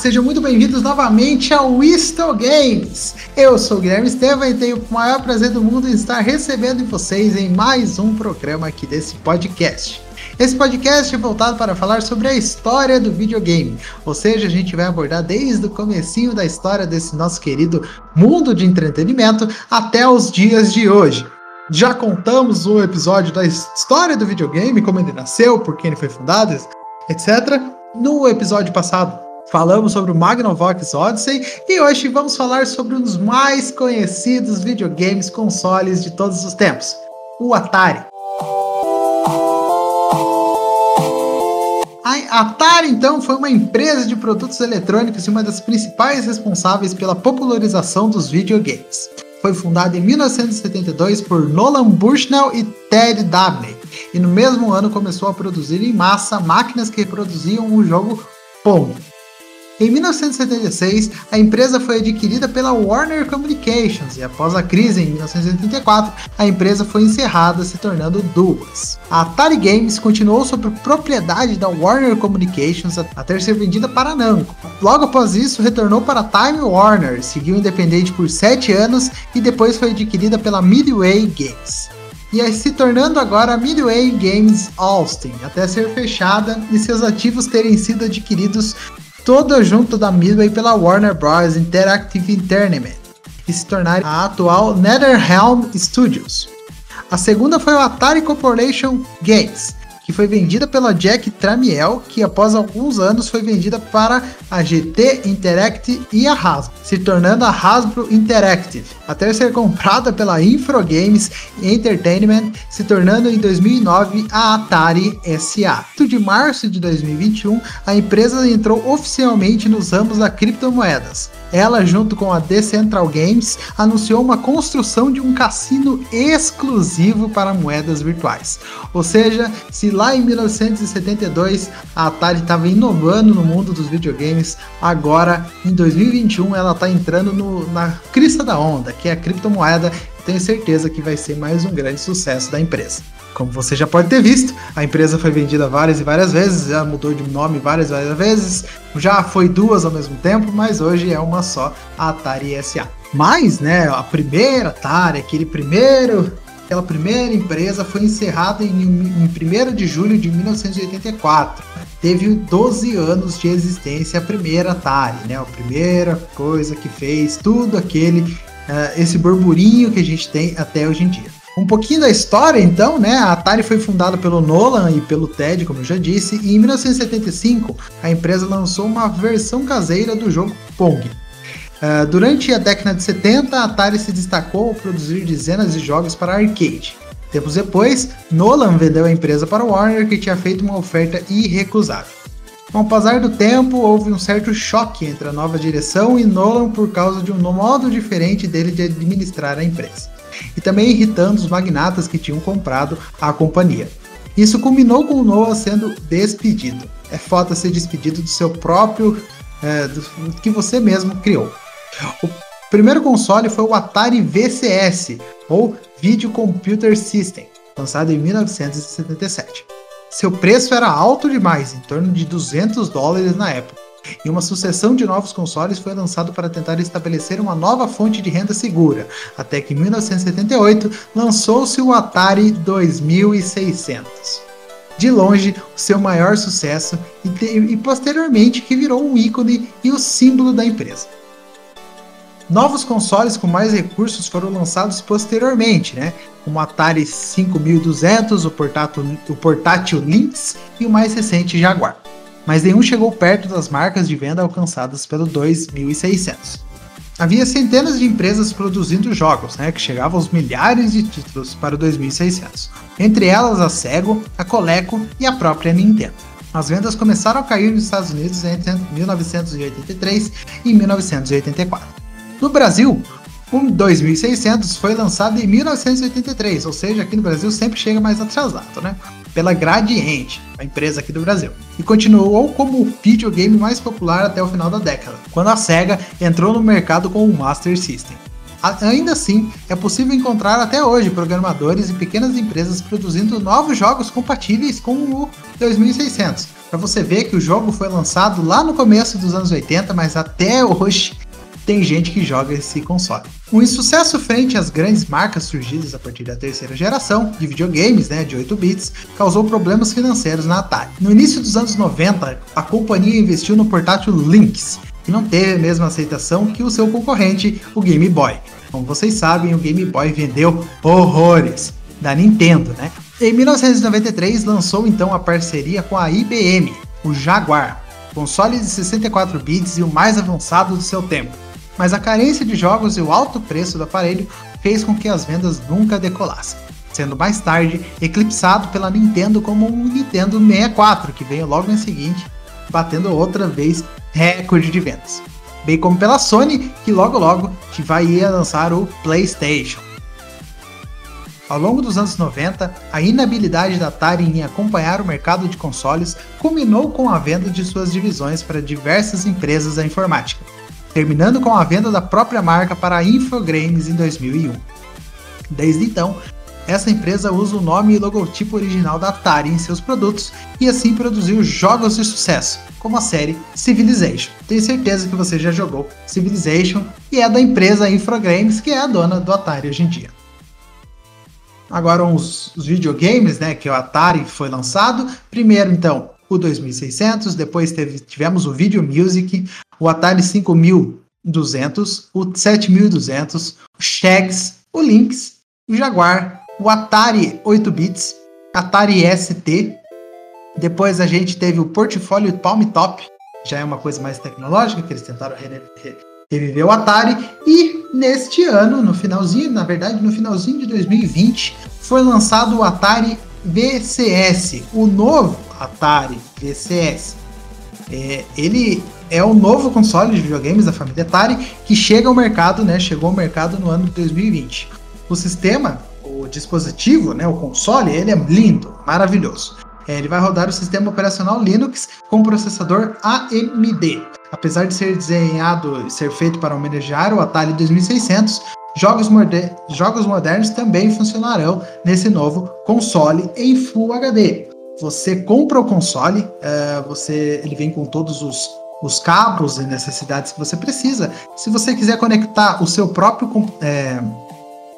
Sejam muito bem-vindos novamente ao Wisto Games. Eu sou o Guilherme Estevam e tenho o maior prazer do mundo em estar recebendo vocês em mais um programa aqui desse podcast. Esse podcast é voltado para falar sobre a história do videogame, ou seja, a gente vai abordar desde o comecinho da história desse nosso querido mundo de entretenimento até os dias de hoje. Já contamos um episódio da história do videogame, como ele nasceu, por quem ele foi fundado, etc. No episódio passado, Falamos sobre o Magnavox Odyssey e hoje vamos falar sobre um dos mais conhecidos videogames consoles de todos os tempos, o Atari. A Atari, então, foi uma empresa de produtos eletrônicos e uma das principais responsáveis pela popularização dos videogames. Foi fundada em 1972 por Nolan Bushnell e Ted Dabney, e no mesmo ano começou a produzir em massa máquinas que reproduziam o jogo Pong. Em 1976, a empresa foi adquirida pela Warner Communications e após a crise em 1984, a empresa foi encerrada, se tornando duas. A Atari Games continuou sob propriedade da Warner Communications até ser vendida para a Namco. Logo após isso, retornou para a Time Warner, seguiu independente por sete anos e depois foi adquirida pela Midway Games e se tornando agora a Midway Games Austin, até ser fechada e seus ativos terem sido adquiridos toda junto da Midway pela Warner Bros. Interactive Entertainment e se tornar a atual NetherRealm Studios. A segunda foi o Atari Corporation Games, que foi vendida pela Jack Tramiel, que após alguns anos foi vendida para a GT Interactive e a Hasbro, se tornando a Hasbro Interactive, até ser comprada pela Infogames Entertainment, se tornando em 2009 a Atari SA. De março de 2021, a empresa entrou oficialmente nos ramos da criptomoedas. Ela, junto com a Decentral Games, anunciou uma construção de um cassino exclusivo para moedas virtuais. Ou seja, se lá em 1972 a Atari estava inovando no mundo dos videogames, agora em 2021 ela está entrando no, na crista da onda, que é a criptomoeda. Tenho certeza que vai ser mais um grande sucesso da empresa. Como você já pode ter visto, a empresa foi vendida várias e várias vezes, já mudou de nome várias e várias vezes, já foi duas ao mesmo tempo, mas hoje é uma só, a Atari SA. Mas, né, a primeira Atari, aquele primeiro aquela primeira empresa foi encerrada em, em 1 de julho de 1984. Teve 12 anos de existência a primeira Atari, né? A primeira coisa que fez tudo aquele, uh, esse burburinho que a gente tem até hoje em dia. Um pouquinho da história, então, né? A Atari foi fundada pelo Nolan e pelo Ted, como eu já disse, e em 1975 a empresa lançou uma versão caseira do jogo Pong. Uh, durante a década de 70, a Atari se destacou ao produzir dezenas de jogos para arcade. Tempos depois, Nolan vendeu a empresa para Warner, que tinha feito uma oferta irrecusável. Com o passar do tempo, houve um certo choque entre a nova direção e Nolan por causa de um modo diferente dele de administrar a empresa, e também irritando os magnatas que tinham comprado a companhia. Isso culminou com Nolan sendo despedido. É foda ser despedido do seu próprio. É, do que você mesmo criou. O primeiro console foi o Atari VCS, ou Video Computer System, lançado em 1977. Seu preço era alto demais, em torno de 200 dólares na época, e uma sucessão de novos consoles foi lançado para tentar estabelecer uma nova fonte de renda segura, até que em 1978 lançou-se o Atari 2600 de longe o seu maior sucesso e, e, posteriormente que virou um ícone e o símbolo da empresa. Novos consoles com mais recursos foram lançados posteriormente, né? Como o Atari 5200, o portátil, o portátil Lynx e o mais recente Jaguar. Mas nenhum chegou perto das marcas de venda alcançadas pelo 2600. Havia centenas de empresas produzindo jogos, né, que chegavam aos milhares de títulos para o 2600. Entre elas a Sega, a Coleco e a própria Nintendo. As vendas começaram a cair nos Estados Unidos entre 1983 e 1984. No Brasil, o 2600 foi lançado em 1983, ou seja, aqui no Brasil sempre chega mais atrasado, né? Pela Gradiente, a empresa aqui do Brasil. E continuou como o videogame mais popular até o final da década, quando a Sega entrou no mercado com o Master System. Ainda assim, é possível encontrar até hoje programadores e pequenas empresas produzindo novos jogos compatíveis com o 2600. Para você ver que o jogo foi lançado lá no começo dos anos 80, mas até hoje tem gente que joga esse console. Um insucesso frente às grandes marcas surgidas a partir da terceira geração de videogames, né, de 8 bits, causou problemas financeiros na Atari. No início dos anos 90, a companhia investiu no portátil Lynx, que não teve a mesma aceitação que o seu concorrente, o Game Boy. Como vocês sabem, o Game Boy vendeu horrores da Nintendo, né? Em 1993 lançou então a parceria com a IBM, o Jaguar, console de 64 bits e o mais avançado do seu tempo. Mas a carência de jogos e o alto preço do aparelho fez com que as vendas nunca decolassem, sendo mais tarde eclipsado pela Nintendo como um Nintendo 64, que veio logo em seguinte, batendo outra vez recorde de vendas. Bem como pela Sony, que logo logo vai lançar o PlayStation. Ao longo dos anos 90, a inabilidade da Atari em acompanhar o mercado de consoles culminou com a venda de suas divisões para diversas empresas da informática, terminando com a venda da própria marca para a Infogrames em 2001. Desde então, essa empresa usa o nome e logotipo original da Atari em seus produtos e assim produziu jogos de sucesso, como a série Civilization. Tenho certeza que você já jogou Civilization e é da empresa Infogrames, que é a dona do Atari hoje em dia. Agora os, os videogames, né, que o Atari foi lançado. Primeiro, então, o 2600, depois teve, tivemos o Video Music, o Atari 5200, o 7200, o Shags, o Lynx, o Jaguar, o Atari 8 bits, Atari ST. Depois a gente teve o portfólio Palm Top, já é uma coisa mais tecnológica que eles tentaram reviver o Atari e neste ano, no finalzinho, na verdade, no finalzinho de 2020, foi lançado o Atari VCS, o novo Atari VCS. É, ele é o novo console de videogames da família Atari que chega ao mercado, né? Chegou ao mercado no ano de 2020. O sistema, o dispositivo, né? O console, ele é lindo, maravilhoso. É, ele vai rodar o sistema operacional Linux com processador AMD. Apesar de ser desenhado e ser feito para homenagear o Atari 2600, jogos, moder jogos modernos também funcionarão nesse novo console em Full HD. Você compra o console, uh, você, ele vem com todos os, os cabos e necessidades que você precisa. Se você quiser conectar o seu próprio é,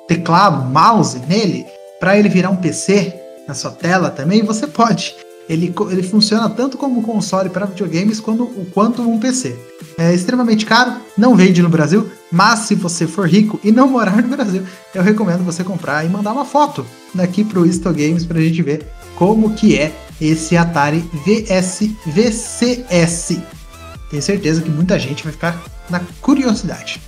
teclado, mouse nele, para ele virar um PC na sua tela também, você pode ele, ele funciona tanto como console para videogames quanto, quanto um PC. É extremamente caro, não vende no Brasil, mas se você for rico e não morar no Brasil, eu recomendo você comprar e mandar uma foto daqui para o Isto Games para a gente ver como que é esse Atari VS VCS. Tenho certeza que muita gente vai ficar na curiosidade.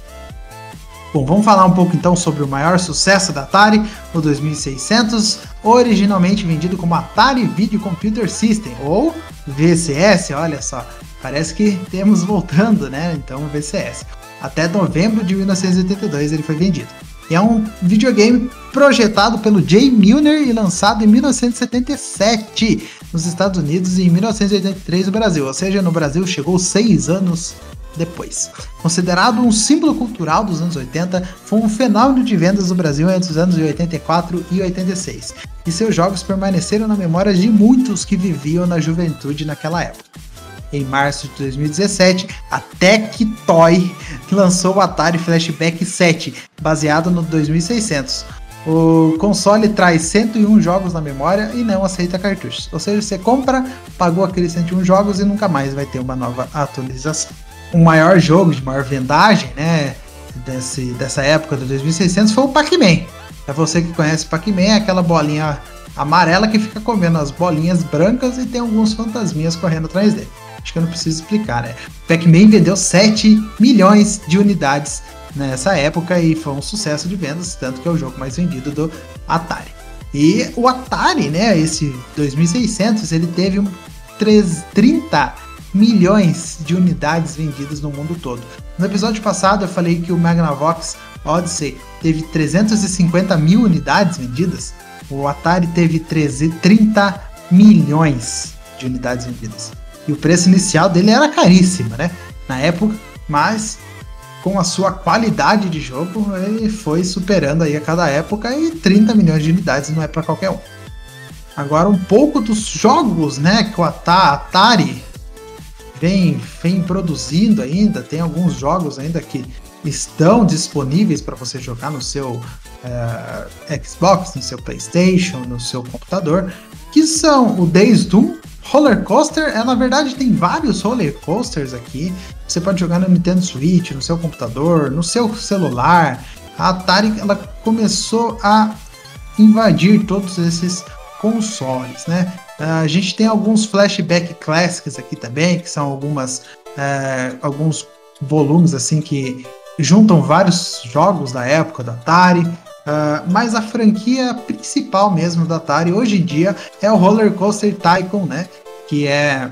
Bom, vamos falar um pouco então sobre o maior sucesso da Atari, o 2600, originalmente vendido como Atari Video Computer System, ou VCS, olha só, parece que temos voltando, né? Então, VCS. Até novembro de 1982 ele foi vendido. É um videogame projetado pelo Jay Milner e lançado em 1977 nos Estados Unidos e em 1983 no Brasil. Ou seja, no Brasil chegou seis anos depois. Considerado um símbolo cultural dos anos 80, foi um fenômeno de vendas no Brasil entre os anos de 84 e 86, e seus jogos permaneceram na memória de muitos que viviam na juventude naquela época. Em março de 2017, a Tectoy lançou o Atari Flashback 7, baseado no 2600. O console traz 101 jogos na memória e não aceita cartuchos. Ou seja, você compra, pagou aqueles 101 jogos e nunca mais vai ter uma nova atualização o maior jogo de maior vendagem, né, desse, dessa época do 2600 foi o Pac-Man. É você que conhece Pac-Man, é aquela bolinha amarela que fica comendo as bolinhas brancas e tem alguns fantasminhas correndo atrás dele. Acho que eu não preciso explicar, né? Pac-Man vendeu 7 milhões de unidades nessa época e foi um sucesso de vendas, tanto que é o jogo mais vendido do Atari. E o Atari, né, esse 2600, ele teve um 30 milhões de unidades vendidas no mundo todo. No episódio passado eu falei que o Magnavox Odyssey teve 350 mil unidades vendidas, o Atari teve 13, 30 milhões de unidades vendidas. E o preço inicial dele era caríssimo, né? Na época, mas com a sua qualidade de jogo, ele foi superando aí a cada época e 30 milhões de unidades não é para qualquer um. Agora um pouco dos jogos, né, que o Atari vem, vem produzindo ainda, tem alguns jogos ainda que estão disponíveis para você jogar no seu uh, Xbox, no seu PlayStation, no seu computador, que são o Days Doom, Roller Coaster, é, na verdade tem vários roller coasters aqui. Você pode jogar no Nintendo Switch, no seu computador, no seu celular. A Atari ela começou a invadir todos esses consoles, né? Uh, a gente tem alguns flashback clássicos aqui também, que são algumas uh, alguns volumes assim que juntam vários jogos da época da Atari, uh, mas a franquia principal mesmo da Atari hoje em dia é o Roller Coaster Tycoon, né? Que é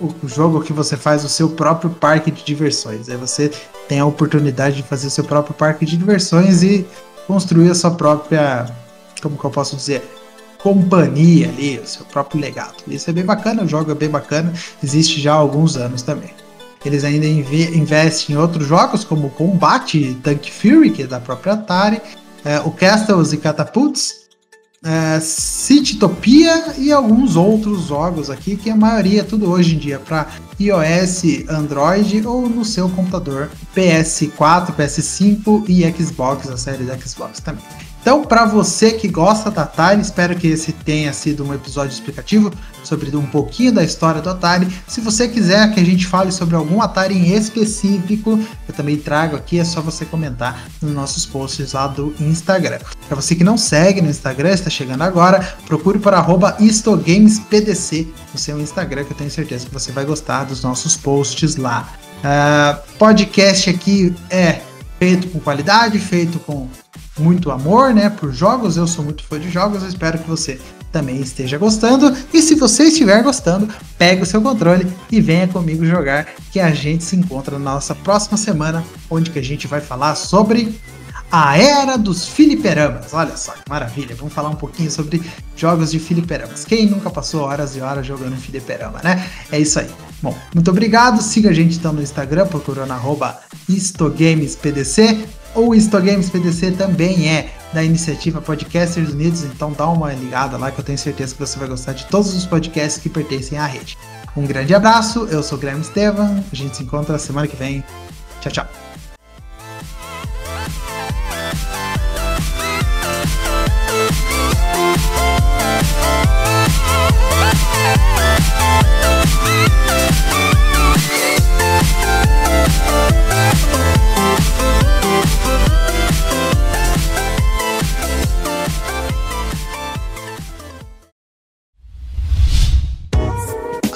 o jogo que você faz o seu próprio parque de diversões. Aí você tem a oportunidade de fazer o seu próprio parque de diversões e construir a sua própria, como que eu posso dizer, companhia ali, o seu próprio legado. Isso é bem bacana, o jogo é bem bacana, existe já há alguns anos também. Eles ainda investem em outros jogos, como Combate Tank Fury, que é da própria Atari, é, o Castles e Catapults, é, Citytopia e alguns outros jogos aqui, que a maioria é tudo hoje em dia para iOS, Android ou no seu computador PS4, PS5 e Xbox, a série da Xbox também. Então, para você que gosta da Atari, espero que esse tenha sido um episódio explicativo sobre um pouquinho da história do Atari. Se você quiser que a gente fale sobre algum Atari em específico, eu também trago aqui, é só você comentar nos nossos posts lá do Instagram. Para você que não segue no Instagram, está chegando agora, procure por @istogamespdc no seu Instagram, que eu tenho certeza que você vai gostar dos nossos posts lá. Uh, podcast aqui é feito com qualidade, feito com muito amor, né, por jogos. Eu sou muito fã de jogos, eu espero que você também esteja gostando. E se você estiver gostando, pega o seu controle e venha comigo jogar, que a gente se encontra na nossa próxima semana, onde que a gente vai falar sobre a era dos filiperamas. Olha só que maravilha. Vamos falar um pouquinho sobre jogos de filiperamas. Quem nunca passou horas e horas jogando filiperama, né? É isso aí. Bom, muito obrigado. Siga a gente então no Instagram, procurando arroba istogamespdc. O Histogames PDC também é da iniciativa Podcasters Unidos, então dá uma ligada lá que eu tenho certeza que você vai gostar de todos os podcasts que pertencem à rede. Um grande abraço, eu sou o Guilherme Estevam, a gente se encontra semana que vem. Tchau, tchau.